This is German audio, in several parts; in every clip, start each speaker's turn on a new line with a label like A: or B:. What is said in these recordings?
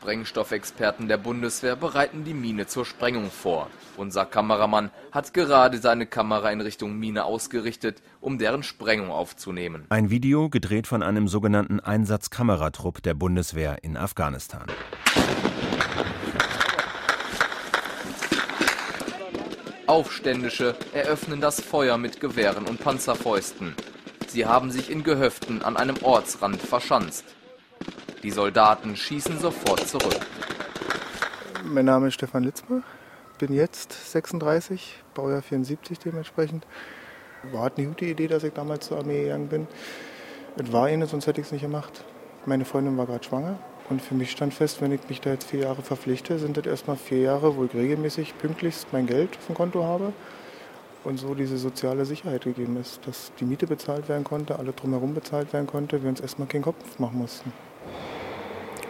A: Sprengstoffexperten der Bundeswehr bereiten die Mine zur Sprengung vor. Unser Kameramann hat gerade seine Kamera in Richtung Mine ausgerichtet, um deren Sprengung aufzunehmen.
B: Ein Video gedreht von einem sogenannten Einsatzkameratrupp der Bundeswehr in Afghanistan.
A: Aufständische eröffnen das Feuer mit Gewehren und Panzerfäusten. Sie haben sich in Gehöften an einem Ortsrand verschanzt. Die Soldaten schießen sofort zurück.
C: Mein Name ist Stefan Litzmer, bin jetzt 36, Baujahr 74 dementsprechend. War eine gute Idee, dass ich damals zur Armee gegangen bin. Es war eine, sonst hätte ich es nicht gemacht. Meine Freundin war gerade schwanger und für mich stand fest, wenn ich mich da jetzt vier Jahre verpflichte, sind das erstmal vier Jahre, wo ich regelmäßig pünktlichst mein Geld auf dem Konto habe und so diese soziale Sicherheit gegeben ist, dass die Miete bezahlt werden konnte, alle drumherum bezahlt werden konnte, wir uns erstmal keinen Kopf machen mussten.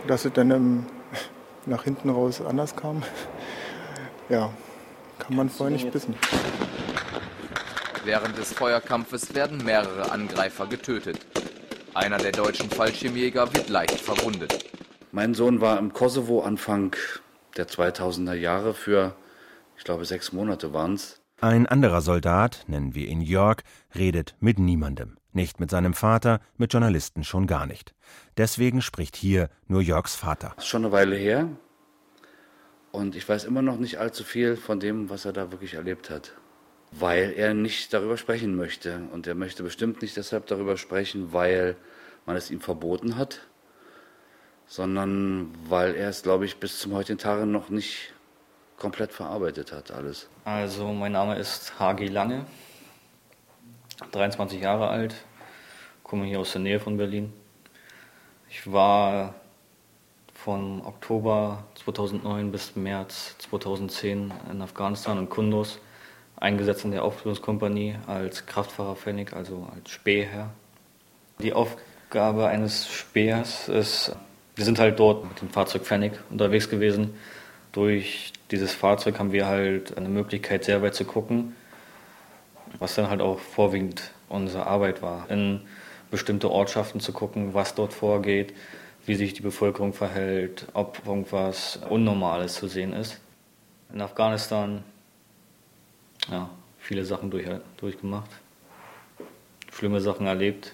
C: Dass es dann im, nach hinten raus anders kam, ja, kann man vorher nicht wissen.
A: Während des Feuerkampfes werden mehrere Angreifer getötet. Einer der deutschen Fallschirmjäger wird leicht verwundet.
D: Mein Sohn war im Kosovo Anfang der 2000er Jahre für, ich glaube, sechs Monate waren es.
B: Ein anderer Soldat, nennen wir ihn Jörg, redet mit niemandem. Nicht mit seinem Vater, mit Journalisten schon gar nicht. Deswegen spricht hier nur Jörgs Vater.
D: Das ist schon eine Weile her. Und ich weiß immer noch nicht allzu viel von dem, was er da wirklich erlebt hat. Weil er nicht darüber sprechen möchte. Und er möchte bestimmt nicht deshalb darüber sprechen, weil man es ihm verboten hat sondern weil er es, glaube ich, bis zum heutigen Tage noch nicht komplett verarbeitet hat, alles.
E: Also, mein Name ist Hagi Lange, 23 Jahre alt, komme hier aus der Nähe von Berlin. Ich war von Oktober 2009 bis März 2010 in Afghanistan und Kunduz eingesetzt in der Aufklärungskompanie als Kraftfahrer Pfennig, also als Spähherr. Die Aufgabe eines Spähers ist wir sind halt dort mit dem Fahrzeug Pfennig unterwegs gewesen. Durch dieses Fahrzeug haben wir halt eine Möglichkeit, sehr weit zu gucken, was dann halt auch vorwiegend unsere Arbeit war. In bestimmte Ortschaften zu gucken, was dort vorgeht, wie sich die Bevölkerung verhält, ob irgendwas Unnormales zu sehen ist. In Afghanistan, ja, viele Sachen durch, durchgemacht, schlimme Sachen erlebt,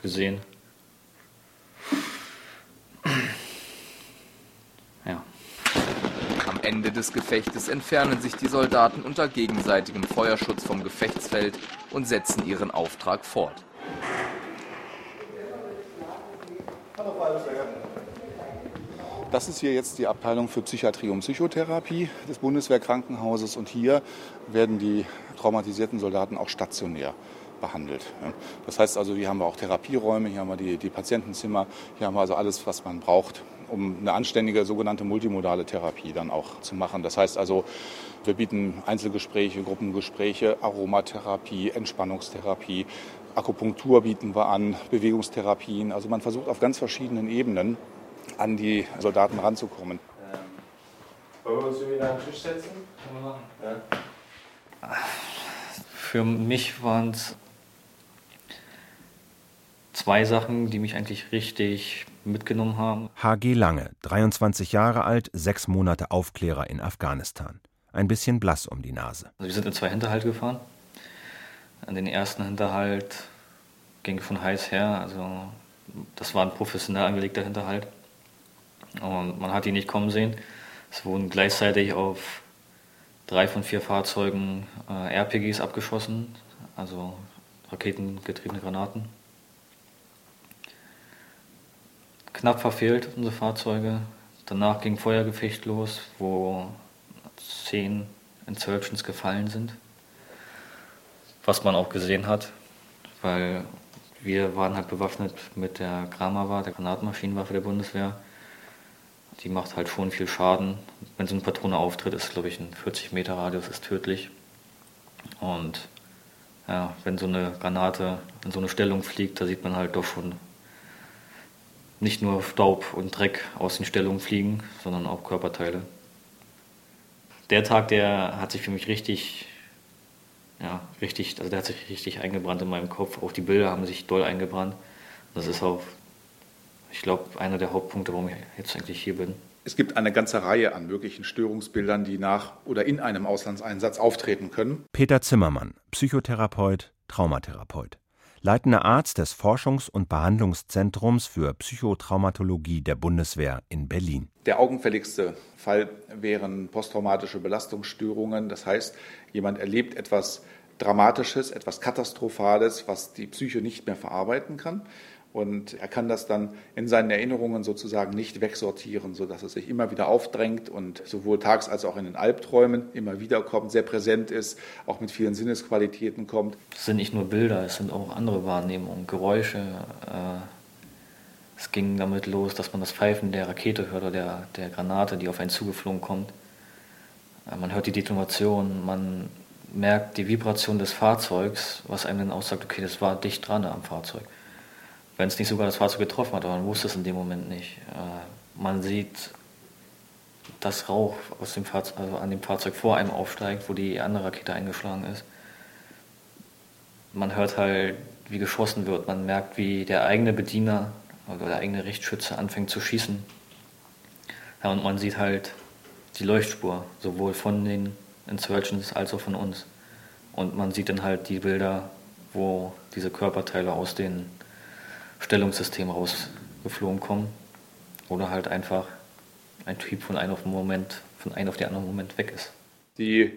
E: gesehen.
A: Ende des Gefechtes entfernen sich die Soldaten unter gegenseitigem Feuerschutz vom Gefechtsfeld und setzen ihren Auftrag fort.
F: Das ist hier jetzt die Abteilung für Psychiatrie und Psychotherapie des Bundeswehrkrankenhauses und hier werden die traumatisierten Soldaten auch stationär behandelt. Das heißt also, hier haben wir auch Therapieräume, hier haben wir die, die Patientenzimmer, hier haben wir also alles, was man braucht, um eine anständige sogenannte multimodale Therapie dann auch zu machen. Das heißt also, wir bieten Einzelgespräche, Gruppengespräche, Aromatherapie, Entspannungstherapie, Akupunktur bieten wir an, Bewegungstherapien. Also man versucht auf ganz verschiedenen Ebenen an die Soldaten ranzukommen. Ähm,
E: wollen wir uns irgendwie an den Tisch setzen? Können wir machen. Ja. Für mich waren es zwei Sachen, die mich eigentlich richtig mitgenommen haben.
B: HG Lange, 23 Jahre alt, sechs Monate Aufklärer in Afghanistan. Ein bisschen blass um die Nase.
E: Also wir sind in zwei Hinterhalt gefahren. An den ersten Hinterhalt ging von heiß her. Also das war ein professionell angelegter Hinterhalt. Und man hat ihn nicht kommen sehen. Es wurden gleichzeitig auf drei von vier Fahrzeugen äh, RPGs abgeschossen, also raketengetriebene Granaten. Knapp verfehlt, unsere Fahrzeuge. Danach ging Feuergefecht los, wo zehn Insurgents gefallen sind. Was man auch gesehen hat, weil wir waren halt bewaffnet mit der Gramava, der Granatmaschinenwaffe der Bundeswehr. Die macht halt schon viel Schaden. Wenn so eine Patrone auftritt, ist glaube ich ein 40 Meter Radius ist tödlich. Und ja, wenn so eine Granate in so eine Stellung fliegt, da sieht man halt doch schon nicht nur Staub und Dreck aus den Stellungen fliegen, sondern auch Körperteile. Der Tag, der hat sich für mich richtig, ja, richtig, also der hat sich richtig eingebrannt in meinem Kopf. Auch die Bilder haben sich doll eingebrannt. Das ist auf ich glaube, einer der Hauptpunkte, warum ich jetzt eigentlich hier bin.
F: Es gibt eine ganze Reihe an möglichen Störungsbildern, die nach oder in einem Auslandseinsatz auftreten können.
B: Peter Zimmermann, Psychotherapeut, Traumatherapeut. Leitender Arzt des Forschungs- und Behandlungszentrums für Psychotraumatologie der Bundeswehr in Berlin.
F: Der augenfälligste Fall wären posttraumatische Belastungsstörungen. Das heißt, jemand erlebt etwas Dramatisches, etwas Katastrophales, was die Psyche nicht mehr verarbeiten kann. Und er kann das dann in seinen Erinnerungen sozusagen nicht wegsortieren, sodass es sich immer wieder aufdrängt und sowohl tags als auch in den Albträumen immer wieder kommt, sehr präsent ist, auch mit vielen Sinnesqualitäten kommt.
E: Es sind nicht nur Bilder, es sind auch andere Wahrnehmungen, Geräusche. Äh, es ging damit los, dass man das Pfeifen der Rakete hört oder der, der Granate, die auf einen zugeflogen kommt. Äh, man hört die Detonation, man merkt die Vibration des Fahrzeugs, was einem dann aussagt, okay, das war dicht dran am Fahrzeug wenn es nicht sogar das Fahrzeug getroffen hat, aber man wusste es in dem Moment nicht. Äh, man sieht, dass Rauch aus dem Fahrzeug, also an dem Fahrzeug vor einem aufsteigt, wo die andere Rakete eingeschlagen ist. Man hört halt, wie geschossen wird. Man merkt, wie der eigene Bediener oder der eigene Richtschütze anfängt zu schießen. Ja, und man sieht halt die Leuchtspur, sowohl von den Insurgents als auch von uns. Und man sieht dann halt die Bilder, wo diese Körperteile aus den Stellungssystem rausgeflogen kommen. Oder halt einfach ein Typ von einem auf den Moment, von einem auf den anderen Moment weg ist.
F: Die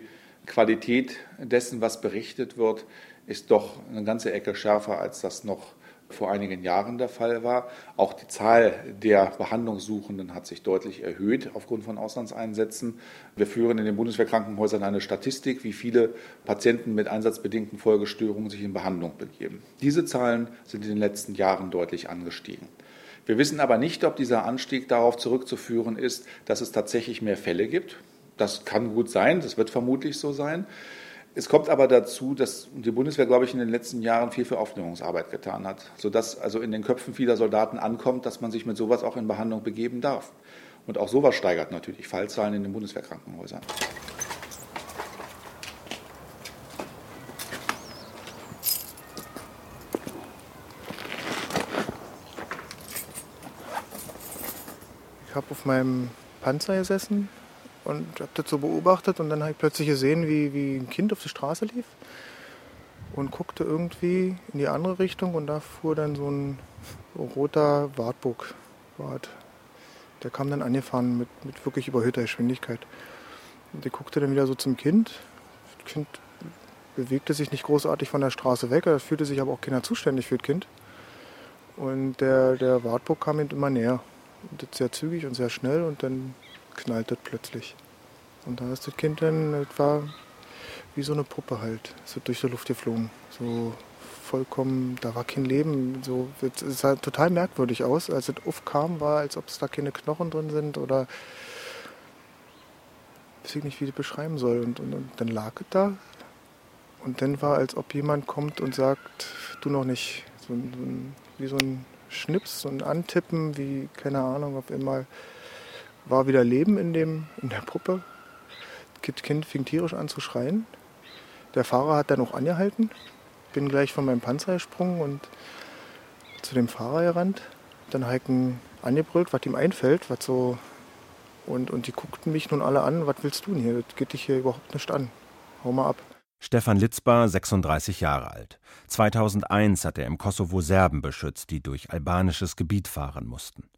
F: Qualität dessen, was berichtet wird, ist doch eine ganze Ecke schärfer, als das noch vor einigen Jahren der Fall war. Auch die Zahl der Behandlungssuchenden hat sich deutlich erhöht aufgrund von Auslandseinsätzen. Wir führen in den Bundeswehrkrankenhäusern eine Statistik, wie viele Patienten mit einsatzbedingten Folgestörungen sich in Behandlung begeben. Diese Zahlen sind in den letzten Jahren deutlich angestiegen. Wir wissen aber nicht, ob dieser Anstieg darauf zurückzuführen ist, dass es tatsächlich mehr Fälle gibt. Das kann gut sein, das wird vermutlich so sein. Es kommt aber dazu, dass die Bundeswehr, glaube ich, in den letzten Jahren viel für Aufklärungsarbeit getan hat, sodass also in den Köpfen vieler Soldaten ankommt, dass man sich mit sowas auch in Behandlung begeben darf. Und auch sowas steigert natürlich Fallzahlen in den Bundeswehrkrankenhäusern.
C: Ich habe auf meinem Panzer gesessen, und habe das so beobachtet und dann habe ich plötzlich gesehen, wie, wie ein Kind auf die Straße lief und guckte irgendwie in die andere Richtung und da fuhr dann so ein roter Wartburg. Wart. Der kam dann angefahren mit, mit wirklich überhöhter Geschwindigkeit. Und der guckte dann wieder so zum Kind. Das Kind bewegte sich nicht großartig von der Straße weg, es fühlte sich aber auch keiner zuständig für das Kind. Und der, der Wartburg kam ihm immer näher. Und sehr zügig und sehr schnell und dann knallt das plötzlich. Und da ist das Kind dann, das war wie so eine Puppe halt, so durch die Luft geflogen. So vollkommen, da war kein Leben. So, es sah total merkwürdig aus. Als es aufkam, war, als ob es da keine Knochen drin sind oder weiß ich nicht, wie ich das beschreiben soll. Und, und, und dann lag es da. Und dann war, als ob jemand kommt und sagt, du noch nicht. So, so wie so ein Schnips, so ein Antippen, wie, keine Ahnung, auf einmal war wieder Leben in, dem, in der Puppe. Das Kind fing tierisch an zu schreien. Der Fahrer hat dann auch angehalten. Bin gleich von meinem Panzer gesprungen und zu dem Fahrer gerannt. Dann ihn angebrüllt, was ihm einfällt, was so. Und, und die guckten mich nun alle an, was willst du denn hier? Das geht dich hier überhaupt nicht an. Hau mal ab.
B: Stefan Litzbar, 36 Jahre alt. 2001 hat er im Kosovo Serben beschützt, die durch albanisches Gebiet fahren mussten.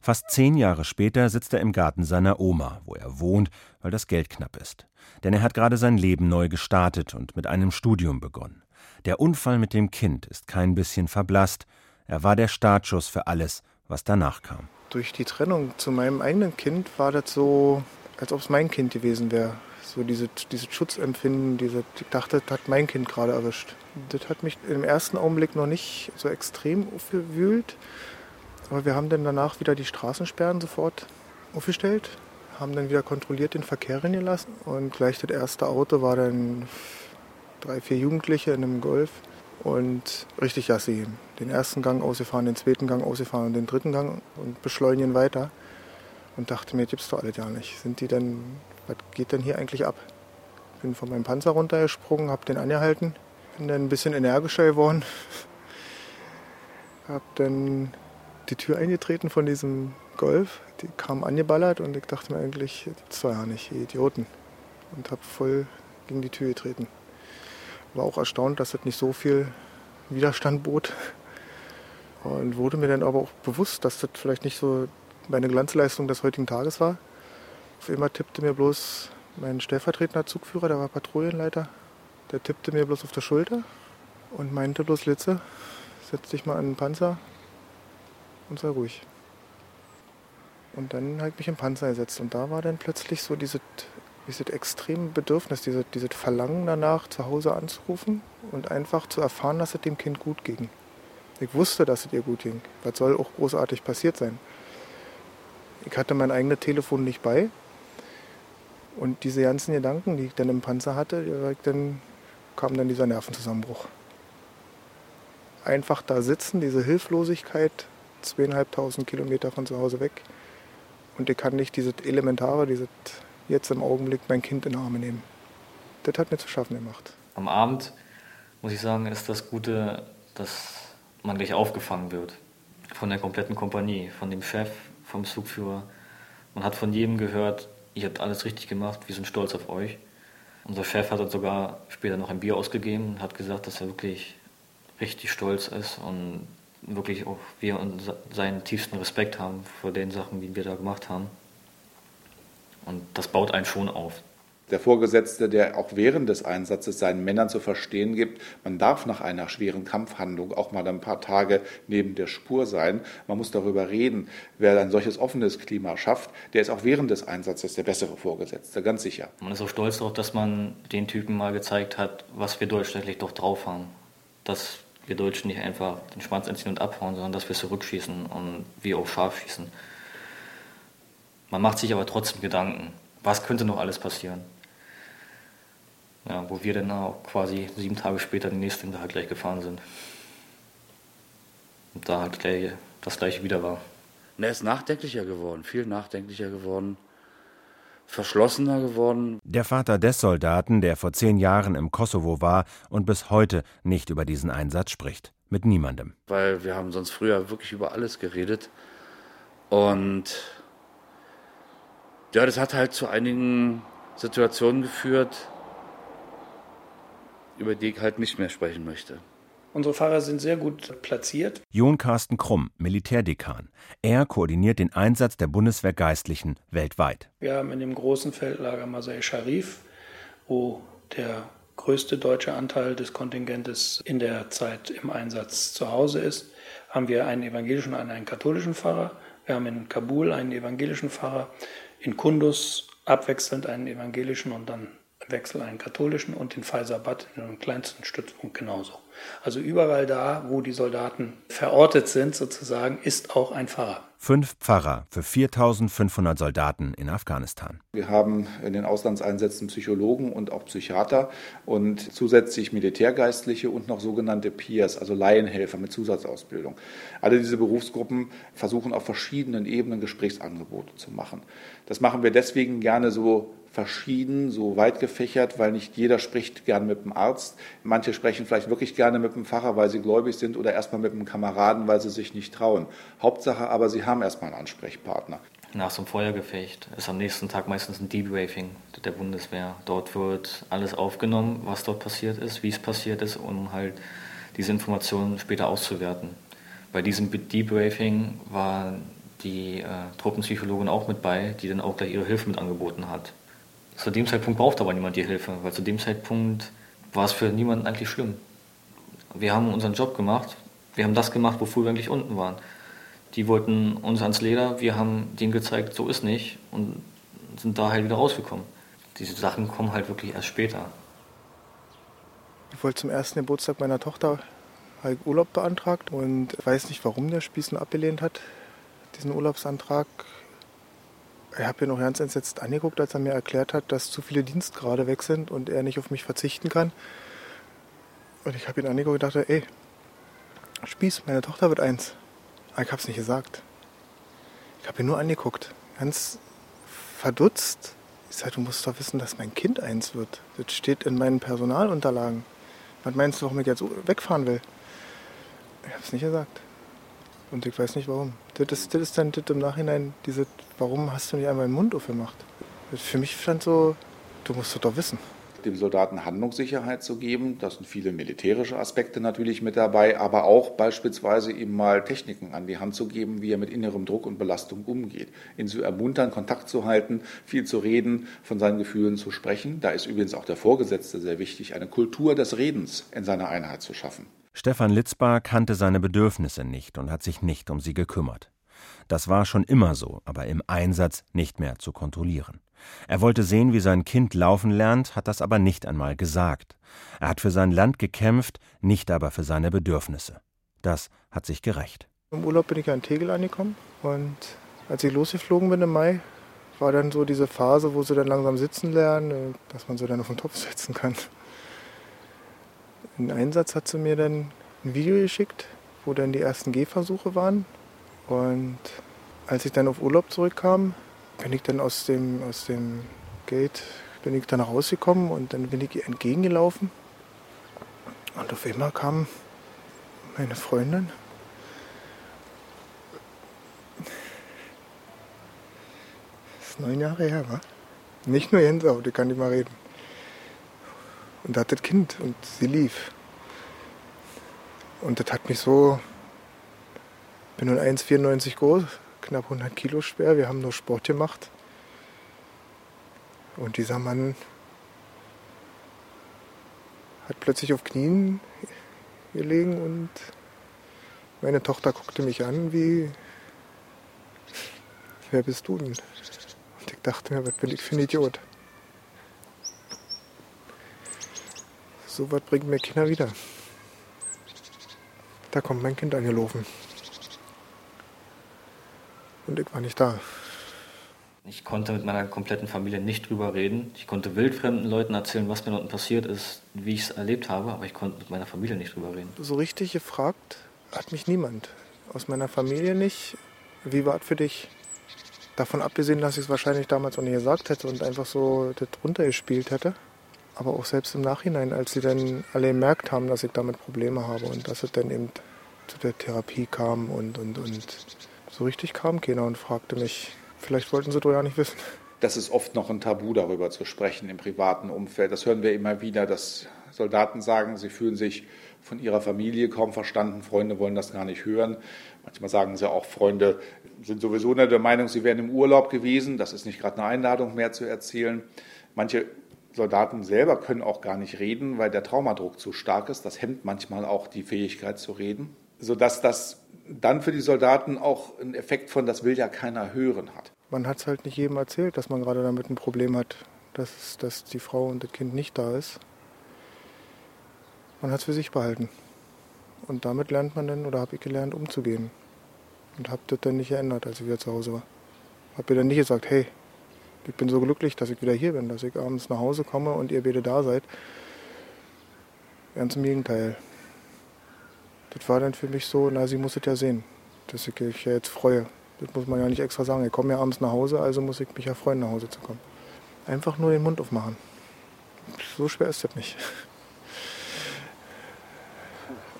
B: Fast zehn Jahre später sitzt er im Garten seiner Oma, wo er wohnt, weil das Geld knapp ist. Denn er hat gerade sein Leben neu gestartet und mit einem Studium begonnen. Der Unfall mit dem Kind ist kein bisschen verblasst. Er war der Startschuss für alles, was danach kam.
C: Durch die Trennung zu meinem eigenen Kind war das so, als ob es mein Kind gewesen wäre. So diese, dieses Schutzempfinden, diese, ich dachte, das hat mein Kind gerade erwischt. Das hat mich im ersten Augenblick noch nicht so extrem aufgewühlt. Aber wir haben dann danach wieder die Straßensperren sofort aufgestellt, haben dann wieder kontrolliert den Verkehr reingelassen und gleich das erste Auto war dann drei, vier Jugendliche in einem Golf und richtig Jassi. Den ersten Gang ausgefahren, den zweiten Gang ausgefahren und den dritten Gang und beschleunigen weiter. Und dachte mir, gibt's doch alle ja nicht. Sind die denn, was geht denn hier eigentlich ab? Bin von meinem Panzer runtergesprungen, hab den angehalten, bin dann ein bisschen energischer geworden, hab dann die Tür eingetreten von diesem Golf. Die kam angeballert und ich dachte mir eigentlich, das war ja nicht, Idioten. Und habe voll gegen die Tür getreten. War auch erstaunt, dass das nicht so viel Widerstand bot. Und wurde mir dann aber auch bewusst, dass das vielleicht nicht so meine Glanzleistung des heutigen Tages war. Auf einmal tippte mir bloß mein stellvertretender Zugführer, der war Patrouillenleiter, der tippte mir bloß auf der Schulter und meinte bloß, Litze, setz dich mal an den Panzer und sei ruhig. Und dann habe ich mich im Panzer gesetzt und da war dann plötzlich so dieses, dieses extreme Bedürfnis, dieses, dieses Verlangen danach, zu Hause anzurufen und einfach zu erfahren, dass es dem Kind gut ging. Ich wusste, dass es ihr gut ging. Was soll auch großartig passiert sein? Ich hatte mein eigenes Telefon nicht bei. Und diese ganzen Gedanken, die ich dann im Panzer hatte, dann kam dann dieser Nervenzusammenbruch. Einfach da sitzen, diese Hilflosigkeit, zweieinhalbtausend Kilometer von zu Hause weg. Und ich kann nicht dieses Elementare, dieses jetzt im Augenblick mein Kind in Arme nehmen. Das hat mir zu schaffen gemacht.
E: Am Abend, muss ich sagen, ist das Gute, dass man gleich aufgefangen wird. Von der kompletten Kompanie, von dem Chef, vom Zugführer. Man hat von jedem gehört, ihr habt alles richtig gemacht, wir sind stolz auf euch. Unser Chef hat uns sogar später noch ein Bier ausgegeben und hat gesagt, dass er wirklich richtig stolz ist und wirklich auch wir seinen tiefsten Respekt haben vor den Sachen, die wir da gemacht haben. Und das baut einen schon auf
F: der Vorgesetzte, der auch während des Einsatzes seinen Männern zu verstehen gibt, man darf nach einer schweren Kampfhandlung auch mal ein paar Tage neben der Spur sein. Man muss darüber reden. Wer ein solches offenes Klima schafft, der ist auch während des Einsatzes der bessere Vorgesetzte, ganz sicher.
E: Man ist auch stolz darauf, dass man den Typen mal gezeigt hat, was wir deutschlandlich doch drauf haben. Dass wir Deutschen nicht einfach den Schwanz anziehen und abhauen, sondern dass wir zurückschießen und wir auch scharf schießen. Man macht sich aber trotzdem Gedanken, was könnte noch alles passieren ja, wo wir dann auch quasi sieben Tage später den nächsten Tag gleich gefahren sind. Und da halt gleich das gleiche wieder war.
D: Er ist nachdenklicher geworden, viel nachdenklicher geworden, verschlossener geworden.
B: Der Vater des Soldaten, der vor zehn Jahren im Kosovo war und bis heute nicht über diesen Einsatz spricht. Mit niemandem.
D: Weil wir haben sonst früher wirklich über alles geredet. Und ja, das hat halt zu einigen Situationen geführt, über die ich halt nicht mehr sprechen möchte.
G: Unsere Fahrer sind sehr gut platziert.
B: Jon Carsten Krumm, Militärdekan. Er koordiniert den Einsatz der Bundeswehrgeistlichen weltweit.
G: Wir haben in dem großen Feldlager Masai Sharif, wo der größte deutsche Anteil des Kontingentes in der Zeit im Einsatz zu Hause ist, haben wir einen evangelischen und einen katholischen Pfarrer. Wir haben in Kabul einen evangelischen Pfarrer, in Kundus abwechselnd einen evangelischen und dann Wechsel einen katholischen und den Faisabad in einem kleinsten Stützpunkt genauso. Also überall da, wo die Soldaten verortet sind, sozusagen, ist auch ein Pfarrer.
B: Fünf Pfarrer für 4500 Soldaten in Afghanistan.
F: Wir haben in den Auslandseinsätzen Psychologen und auch Psychiater und zusätzlich Militärgeistliche und noch sogenannte Peers, also Laienhelfer mit Zusatzausbildung. Alle diese Berufsgruppen versuchen auf verschiedenen Ebenen Gesprächsangebote zu machen. Das machen wir deswegen gerne so verschieden, so weit gefächert, weil nicht jeder spricht gern mit dem Arzt. Manche sprechen vielleicht wirklich gerne mit dem Pfarrer, weil sie gläubig sind oder erstmal mit dem Kameraden, weil sie sich nicht trauen. Hauptsache aber, sie haben erstmal einen Ansprechpartner.
E: Nach so einem Feuergefecht ist am nächsten Tag meistens ein Debriefing der Bundeswehr. Dort wird alles aufgenommen, was dort passiert ist, wie es passiert ist, um halt diese Informationen später auszuwerten. Bei diesem Debriefing war die äh, Truppenpsychologin auch mit bei, die dann auch gleich ihre Hilfe mit angeboten hat. Zu dem Zeitpunkt brauchte aber niemand die Hilfe, weil zu dem Zeitpunkt war es für niemanden eigentlich schlimm. Wir haben unseren Job gemacht, wir haben das gemacht, wofür wir eigentlich unten waren. Die wollten uns ans Leder, wir haben denen gezeigt, so ist nicht und sind da halt wieder rausgekommen. Diese Sachen kommen halt wirklich erst später.
C: Ich wollte zum ersten Geburtstag meiner Tochter halt Urlaub beantragt und weiß nicht, warum der Spießen abgelehnt hat, diesen Urlaubsantrag ich habe ihn noch ganz entsetzt angeguckt, als er mir erklärt hat, dass zu viele Dienstgrade weg sind und er nicht auf mich verzichten kann. Und ich habe ihn angeguckt und dachte, ey, Spieß, meine Tochter wird eins. Aber ich habe es nicht gesagt. Ich habe ihn nur angeguckt, ganz verdutzt. Ich sage, du musst doch wissen, dass mein Kind eins wird. Das steht in meinen Personalunterlagen. Was meinst du, warum ich jetzt wegfahren will? Ich habe es nicht gesagt. Und ich weiß nicht warum. Das ist, das ist dann das im Nachhinein, diese, warum hast du nicht einmal den Mund aufgemacht? Für mich stand so, du musst das doch wissen
F: dem Soldaten Handlungssicherheit zu geben. Da sind viele militärische Aspekte natürlich mit dabei, aber auch beispielsweise ihm mal Techniken an die Hand zu geben, wie er mit innerem Druck und Belastung umgeht. Ihn zu ermuntern, Kontakt zu halten, viel zu reden, von seinen Gefühlen zu sprechen. Da ist übrigens auch der Vorgesetzte sehr wichtig, eine Kultur des Redens in seiner Einheit zu schaffen.
B: Stefan Litzbar kannte seine Bedürfnisse nicht und hat sich nicht um sie gekümmert. Das war schon immer so, aber im Einsatz nicht mehr zu kontrollieren. Er wollte sehen, wie sein Kind laufen lernt, hat das aber nicht einmal gesagt. Er hat für sein Land gekämpft, nicht aber für seine Bedürfnisse. Das hat sich gerecht.
C: Im Urlaub bin ich ja in Tegel angekommen und als ich losgeflogen bin im Mai, war dann so diese Phase, wo sie dann langsam sitzen lernen, äh, dass man sie dann auf den Topf setzen kann. Im Einsatz hat sie mir dann ein Video geschickt, wo dann die ersten Gehversuche waren. Und als ich dann auf Urlaub zurückkam, bin ich dann aus dem, aus dem Gate, bin ich dann rausgekommen und dann bin ich ihr entgegengelaufen. Und auf einmal kam meine Freundin. Das ist neun Jahre her, wa? Nicht nur Jens, die kann nicht mal reden. Und da hat das Kind und sie lief. Und das hat mich so. Ich bin nun 1,94 groß, knapp 100 Kilo schwer. Wir haben nur Sport gemacht. Und dieser Mann hat plötzlich auf Knien gelegen und meine Tochter guckte mich an wie, wer bist du denn? Und ich dachte mir, was bin ich für ein Idiot? So was bringt mir Kinder wieder. Da kommt mein Kind angelaufen und ich war nicht da.
E: Ich konnte mit meiner kompletten Familie nicht drüber reden. Ich konnte wildfremden Leuten erzählen, was mir unten passiert ist, wie ich es erlebt habe, aber ich konnte mit meiner Familie nicht drüber reden.
C: So richtig gefragt hat mich niemand. Aus meiner Familie nicht. Wie war es für dich? Davon abgesehen, dass ich es wahrscheinlich damals auch nicht gesagt hätte und einfach so das runtergespielt hätte. Aber auch selbst im Nachhinein, als sie dann alle gemerkt haben, dass ich damit Probleme habe und dass es dann eben zu der Therapie kam und, und, und so richtig kam keiner und fragte mich, vielleicht wollten sie doch ja nicht wissen.
F: Das ist oft noch ein Tabu, darüber zu sprechen im privaten Umfeld. Das hören wir immer wieder, dass Soldaten sagen, sie fühlen sich von ihrer Familie kaum verstanden, Freunde wollen das gar nicht hören. Manchmal sagen sie auch, Freunde sind sowieso nicht der Meinung, sie wären im Urlaub gewesen. Das ist nicht gerade eine Einladung mehr zu erzählen. Manche Soldaten selber können auch gar nicht reden, weil der Traumadruck zu stark ist. Das hemmt manchmal auch die Fähigkeit zu reden, sodass das dann für die Soldaten auch einen Effekt von, das will ja keiner hören hat.
C: Man hat es halt nicht jedem erzählt, dass man gerade damit ein Problem hat, dass, dass die Frau und das Kind nicht da ist. Man hat es für sich behalten. Und damit lernt man dann, oder habe ich gelernt, umzugehen. Und habe das dann nicht geändert, als ich wieder zu Hause war. Habe mir dann nicht gesagt, hey, ich bin so glücklich, dass ich wieder hier bin, dass ich abends nach Hause komme und ihr beide da seid. Ganz im Gegenteil das war dann für mich so, na, sie muss es ja sehen, dass ich mich ja jetzt freue. Das muss man ja nicht extra sagen. Ich komme ja abends nach Hause, also muss ich mich ja freuen, nach Hause zu kommen. Einfach nur den Mund aufmachen. So schwer ist das nicht.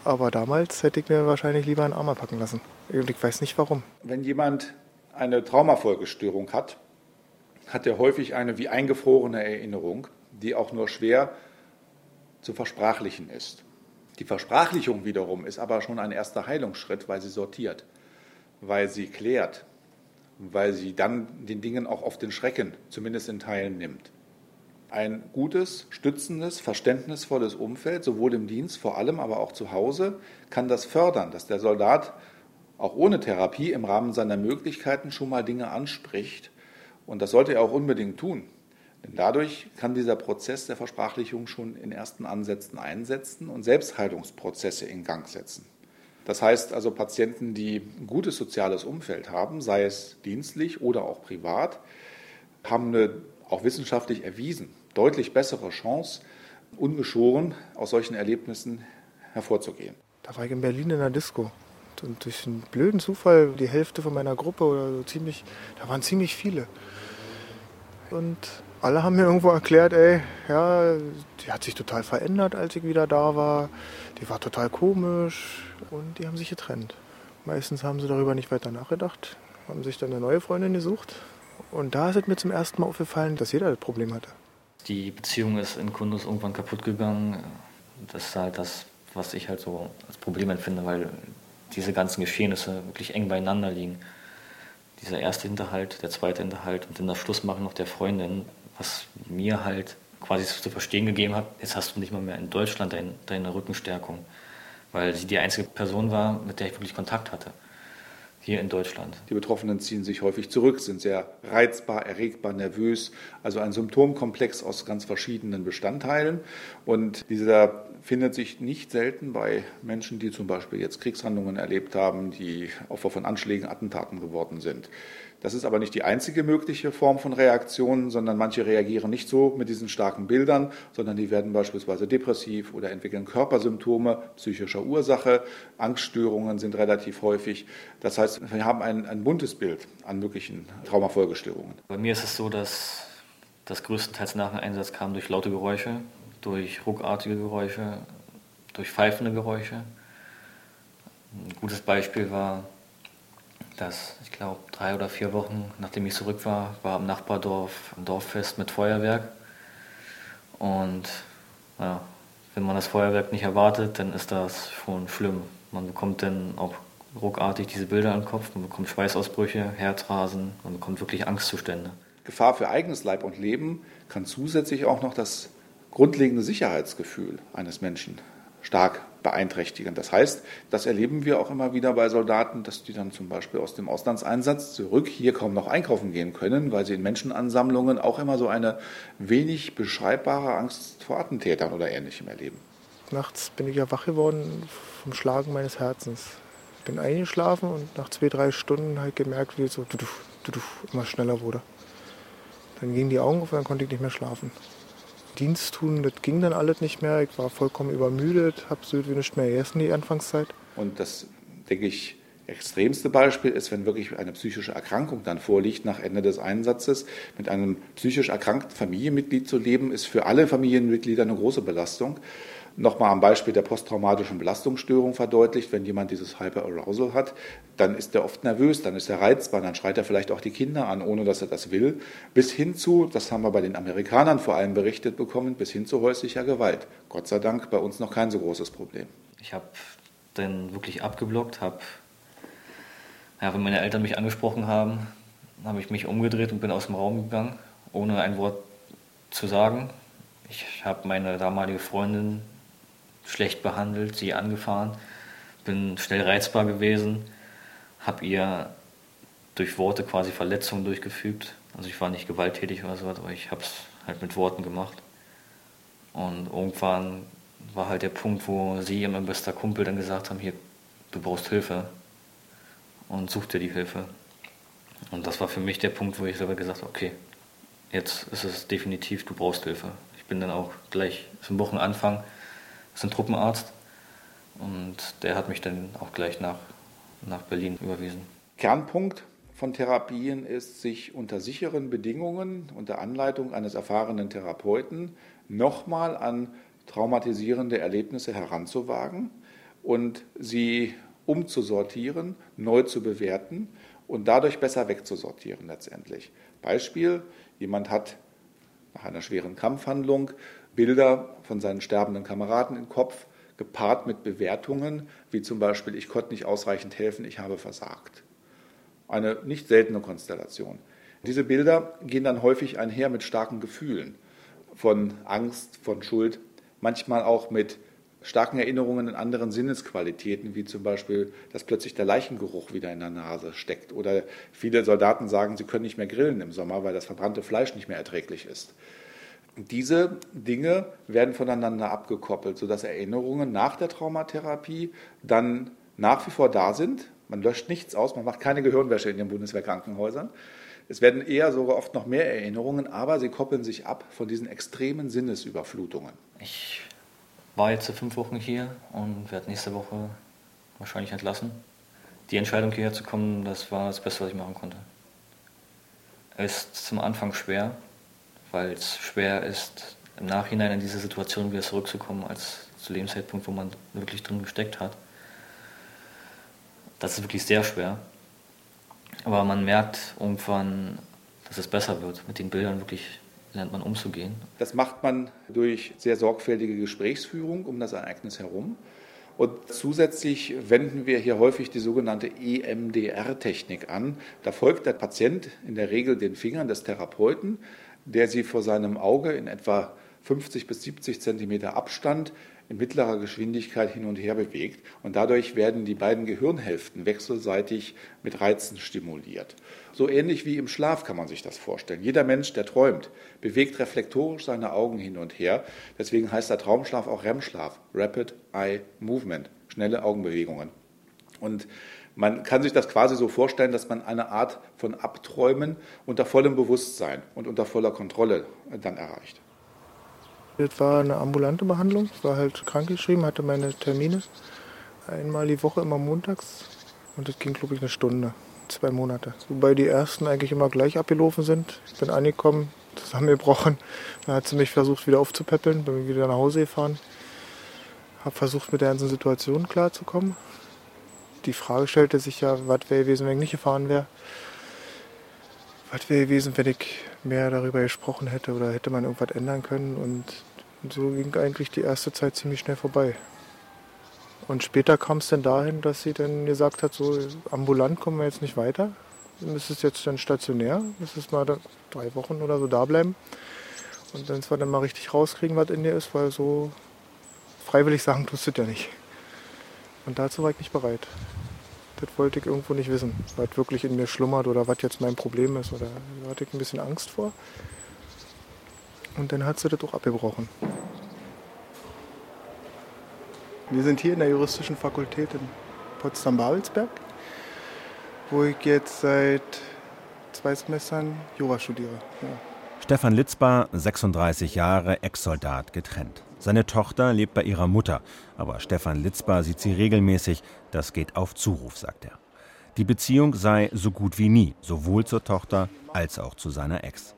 C: Aber damals hätte ich mir wahrscheinlich lieber einen Arm packen lassen. Und ich weiß nicht warum.
F: Wenn jemand eine Traumafolgestörung hat, hat er häufig eine wie eingefrorene Erinnerung, die auch nur schwer zu versprachlichen ist. Die Versprachlichung wiederum ist aber schon ein erster Heilungsschritt, weil sie sortiert, weil sie klärt, weil sie dann den Dingen auch oft den Schrecken, zumindest in Teilen, nimmt. Ein gutes, stützendes, verständnisvolles Umfeld, sowohl im Dienst, vor allem aber auch zu Hause, kann das fördern, dass der Soldat auch ohne Therapie im Rahmen seiner Möglichkeiten schon mal Dinge anspricht. Und das sollte er auch unbedingt tun. Denn dadurch kann dieser Prozess der Versprachlichung schon in ersten Ansätzen einsetzen und Selbstheilungsprozesse in Gang setzen. Das heißt also, Patienten, die ein gutes soziales Umfeld haben, sei es dienstlich oder auch privat, haben eine auch wissenschaftlich erwiesen deutlich bessere Chance, ungeschoren aus solchen Erlebnissen hervorzugehen.
C: Da war ich in Berlin in der Disco. Und durch einen blöden Zufall, die Hälfte von meiner Gruppe oder so ziemlich, da waren ziemlich viele. Und alle haben mir irgendwo erklärt, ey, ja, die hat sich total verändert, als ich wieder da war. Die war total komisch und die haben sich getrennt. Meistens haben sie darüber nicht weiter nachgedacht, haben sich dann eine neue Freundin gesucht. Und da ist es mir zum ersten Mal aufgefallen, dass jeder das Problem hatte.
E: Die Beziehung ist in Kundus irgendwann kaputt gegangen. Das ist halt das, was ich halt so als Problem empfinde, weil diese ganzen Geschehnisse wirklich eng beieinander liegen. Dieser erste Hinterhalt, der zweite Hinterhalt und dann das Schlussmachen noch der Freundin, was mir halt quasi zu verstehen gegeben hat, jetzt hast du nicht mal mehr in Deutschland dein, deine Rückenstärkung, weil sie die einzige Person war, mit der ich wirklich Kontakt hatte hier in Deutschland.
F: Die Betroffenen ziehen sich häufig zurück, sind sehr reizbar, erregbar, nervös. Also ein Symptomkomplex aus ganz verschiedenen Bestandteilen. Und dieser findet sich nicht selten bei Menschen, die zum Beispiel jetzt Kriegshandlungen erlebt haben, die Opfer von Anschlägen, Attentaten geworden sind. Das ist aber nicht die einzige mögliche Form von Reaktion, sondern manche reagieren nicht so mit diesen starken Bildern, sondern die werden beispielsweise depressiv oder entwickeln Körpersymptome psychischer Ursache. Angststörungen sind relativ häufig. Das heißt, wir haben ein, ein buntes Bild an möglichen Traumafolgestörungen.
E: Bei mir ist es so, dass das größtenteils nach dem Einsatz kam durch laute Geräusche, durch ruckartige Geräusche, durch pfeifende Geräusche. Ein gutes Beispiel war dass ich glaube, drei oder vier Wochen nachdem ich zurück war, war im Nachbardorf ein Dorffest mit Feuerwerk. Und ja, wenn man das Feuerwerk nicht erwartet, dann ist das schon schlimm. Man bekommt dann auch ruckartig diese Bilder im Kopf, man bekommt Schweißausbrüche, Herzrasen, man bekommt wirklich Angstzustände.
F: Gefahr für eigenes Leib und Leben kann zusätzlich auch noch das grundlegende Sicherheitsgefühl eines Menschen stark beeinträchtigen. Das heißt, das erleben wir auch immer wieder bei Soldaten, dass die dann zum Beispiel aus dem Auslandseinsatz zurück hier kaum noch einkaufen gehen können, weil sie in Menschenansammlungen auch immer so eine wenig beschreibbare Angst vor Attentätern oder Ähnlichem erleben.
C: Nachts bin ich ja wach geworden vom Schlagen meines Herzens. Bin eingeschlafen und nach zwei, drei Stunden halt gemerkt, wie es so immer schneller wurde. Dann gingen die Augen auf und dann konnte ich nicht mehr schlafen. Dienst tun, das ging dann alles nicht mehr. Ich war vollkommen übermüdet, habe so wie nicht mehr gegessen die Anfangszeit.
F: Und das, denke ich, extremste Beispiel ist, wenn wirklich eine psychische Erkrankung dann vorliegt nach Ende des Einsatzes. Mit einem psychisch erkrankten Familienmitglied zu leben, ist für alle Familienmitglieder eine große Belastung nochmal am Beispiel der posttraumatischen Belastungsstörung verdeutlicht. Wenn jemand dieses Hyperarousal hat, dann ist er oft nervös, dann ist er reizbar, dann schreit er vielleicht auch die Kinder an, ohne dass er das will. Bis hin zu, das haben wir bei den Amerikanern vor allem berichtet bekommen, bis hin zu häuslicher Gewalt. Gott sei Dank bei uns noch kein so großes Problem.
E: Ich habe dann wirklich abgeblockt, habe, ja, wenn meine Eltern mich angesprochen haben, habe ich mich umgedreht und bin aus dem Raum gegangen, ohne ein Wort zu sagen. Ich habe meine damalige Freundin schlecht behandelt, sie angefahren, bin schnell reizbar gewesen, habe ihr durch Worte quasi Verletzungen durchgefügt. Also ich war nicht gewalttätig oder so, aber ich habe es halt mit Worten gemacht. Und irgendwann war halt der Punkt, wo sie und mein bester Kumpel dann gesagt haben, hier, du brauchst Hilfe und such dir die Hilfe. Und das war für mich der Punkt, wo ich selber gesagt habe, okay, jetzt ist es definitiv, du brauchst Hilfe. Ich bin dann auch gleich zum Wochenanfang ein Truppenarzt und der hat mich dann auch gleich nach, nach Berlin überwiesen.
F: Kernpunkt von Therapien ist, sich unter sicheren Bedingungen, unter Anleitung eines erfahrenen Therapeuten, nochmal an traumatisierende Erlebnisse heranzuwagen und sie umzusortieren, neu zu bewerten und dadurch besser wegzusortieren letztendlich. Beispiel, jemand hat nach einer schweren Kampfhandlung Bilder von seinen sterbenden Kameraden im Kopf, gepaart mit Bewertungen, wie zum Beispiel, ich konnte nicht ausreichend helfen, ich habe versagt. Eine nicht seltene Konstellation. Diese Bilder gehen dann häufig einher mit starken Gefühlen von Angst, von Schuld, manchmal auch mit starken Erinnerungen in anderen Sinnesqualitäten, wie zum Beispiel, dass plötzlich der Leichengeruch wieder in der Nase steckt. Oder viele Soldaten sagen, sie können nicht mehr grillen im Sommer, weil das verbrannte Fleisch nicht mehr erträglich ist. Diese Dinge werden voneinander abgekoppelt, sodass Erinnerungen nach der Traumatherapie dann nach wie vor da sind. Man löscht nichts aus, man macht keine Gehirnwäsche in den Bundeswehrkrankenhäusern. Es werden eher sogar oft noch mehr Erinnerungen, aber sie koppeln sich ab von diesen extremen Sinnesüberflutungen.
E: Ich war jetzt fünf Wochen hier und werde nächste Woche wahrscheinlich entlassen. Die Entscheidung hierher zu kommen, das war das Beste, was ich machen konnte. Ist zum Anfang schwer, weil es schwer ist, im Nachhinein in diese Situation wieder zurückzukommen, als zu dem Zeitpunkt, wo man wirklich drin gesteckt hat. Das ist wirklich sehr schwer. Aber man merkt irgendwann, dass es besser wird. Mit den Bildern wirklich lernt man umzugehen.
F: Das macht man durch sehr sorgfältige Gesprächsführung um das Ereignis herum. Und zusätzlich wenden wir hier häufig die sogenannte EMDR-Technik an. Da folgt der Patient in der Regel den Fingern des Therapeuten, der sie vor seinem Auge in etwa 50 bis 70 Zentimeter Abstand in mittlerer Geschwindigkeit hin und her bewegt. Und dadurch werden die beiden Gehirnhälften wechselseitig mit Reizen stimuliert. So ähnlich wie im Schlaf kann man sich das vorstellen. Jeder Mensch, der träumt, bewegt reflektorisch seine Augen hin und her. Deswegen heißt der Traumschlaf auch REM-Schlaf, Rapid Eye Movement, schnelle Augenbewegungen. Und man kann sich das quasi so vorstellen, dass man eine Art von Abträumen unter vollem Bewusstsein und unter voller Kontrolle dann erreicht.
C: Das war eine ambulante Behandlung. Ich war halt krankgeschrieben, hatte meine Termine einmal die Woche, immer montags. Und das ging, glaube ich, eine Stunde, zwei Monate. Wobei die ersten eigentlich immer gleich abgelaufen sind. Ich bin angekommen, zusammengebrochen. Dann hat sie mich versucht, wieder aufzupäppeln, bin wieder nach Hause gefahren. Habe versucht, mit der ganzen Situation klarzukommen. Die Frage stellte sich ja, was wäre gewesen, wenn ich nicht gefahren wäre. Was wäre gewesen, wenn ich mehr darüber gesprochen hätte oder hätte man irgendwas ändern können. Und so ging eigentlich die erste Zeit ziemlich schnell vorbei. Und später kam es dann dahin, dass sie dann gesagt hat, so ambulant kommen wir jetzt nicht weiter. Das ist jetzt dann stationär, das ist mal drei Wochen oder so da bleiben. Und dann zwar dann mal richtig rauskriegen, was in dir ist, weil so freiwillig sagen tust du ja nicht. Und dazu war ich nicht bereit. Das wollte ich irgendwo nicht wissen, was wirklich in mir schlummert oder was jetzt mein Problem ist. Oder da hatte ich ein bisschen Angst vor. Und dann hat sie das auch abgebrochen. Wir sind hier in der juristischen Fakultät in Potsdam-Babelsberg, wo ich jetzt seit zwei Semestern Jura studiere. Ja.
B: Stefan Litzbar, 36 Jahre, Ex-Soldat, getrennt. Seine Tochter lebt bei ihrer Mutter, aber Stefan Litzbar sieht sie regelmäßig. Das geht auf Zuruf, sagt er. Die Beziehung sei so gut wie nie, sowohl zur Tochter als auch zu seiner Ex.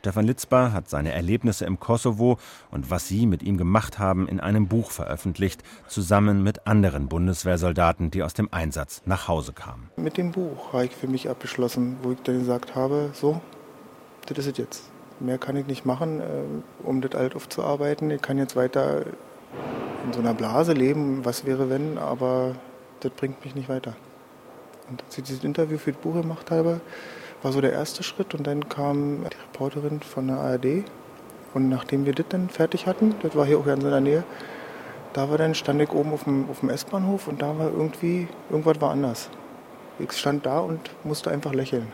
B: Stefan Litzbar hat seine Erlebnisse im Kosovo und was sie mit ihm gemacht haben, in einem Buch veröffentlicht, zusammen mit anderen Bundeswehrsoldaten, die aus dem Einsatz nach Hause kamen.
C: Mit dem Buch habe ich für mich abgeschlossen, wo ich dann gesagt habe, so, das ist jetzt. Mehr kann ich nicht machen, äh, um das alt aufzuarbeiten. Ich kann jetzt weiter in so einer Blase leben, was wäre wenn, aber das bringt mich nicht weiter. Und als ich dieses Interview für das Buch gemacht habe, war so der erste Schritt und dann kam die Reporterin von der ARD und nachdem wir das dann fertig hatten, das war hier auch ganz in der Nähe, da war dann, stand ich oben auf dem, auf dem S-Bahnhof und da war irgendwie, irgendwas war anders. Ich stand da und musste einfach lächeln.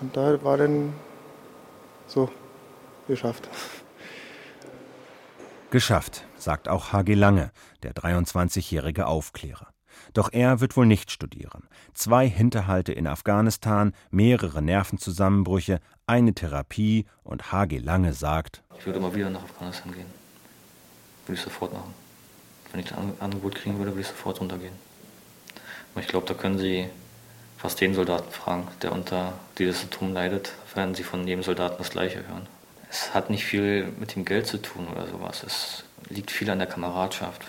C: Und da war dann so, geschafft.
B: Geschafft, sagt auch H.G. Lange, der 23-jährige Aufklärer. Doch er wird wohl nicht studieren. Zwei Hinterhalte in Afghanistan, mehrere Nervenzusammenbrüche, eine Therapie und H.G. Lange sagt:
E: Ich würde immer wieder nach Afghanistan gehen. Würde ich sofort machen. Wenn ich ein Angebot kriegen würde, würde ich sofort runtergehen. Aber ich glaube, da können Sie fast jeden Soldaten fragen, der unter dieses Symptom leidet, werden Sie von jedem Soldaten das Gleiche hören. Es hat nicht viel mit dem Geld zu tun oder sowas. Es liegt viel an der Kameradschaft.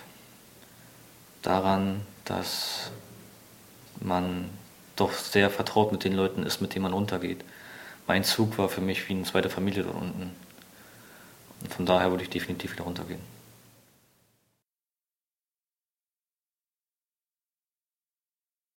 E: Daran, dass man doch sehr vertraut mit den Leuten ist, mit denen man runtergeht. Mein Zug war für mich wie eine zweite Familie dort unten. Und von daher würde ich definitiv wieder runtergehen.